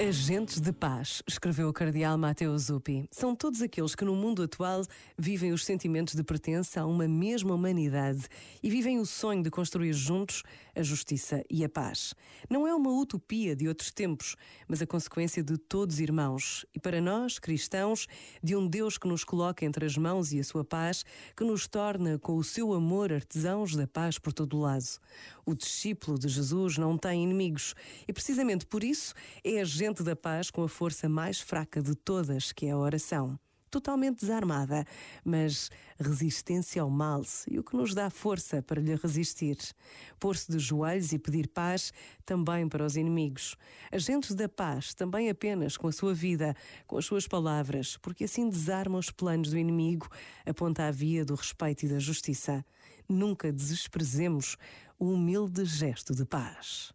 Agentes de paz, escreveu o cardeal Matteo Zuppi. São todos aqueles que no mundo atual vivem os sentimentos de pertença a uma mesma humanidade e vivem o sonho de construir juntos a justiça e a paz. Não é uma utopia de outros tempos, mas a consequência de todos irmãos e para nós, cristãos, de um Deus que nos coloca entre as mãos e a sua paz, que nos torna com o seu amor artesãos da paz por todo o lado. O discípulo de Jesus não tem inimigos e precisamente por isso é agente da paz com a força mais fraca de todas, que é a oração. Totalmente desarmada, mas resistência ao mal e o que nos dá força para lhe resistir. Pôr-se de joelhos e pedir paz também para os inimigos. Agentes da paz também apenas com a sua vida, com as suas palavras, porque assim desarma os planos do inimigo, aponta a via do respeito e da justiça. Nunca desprezemos o humilde gesto de paz.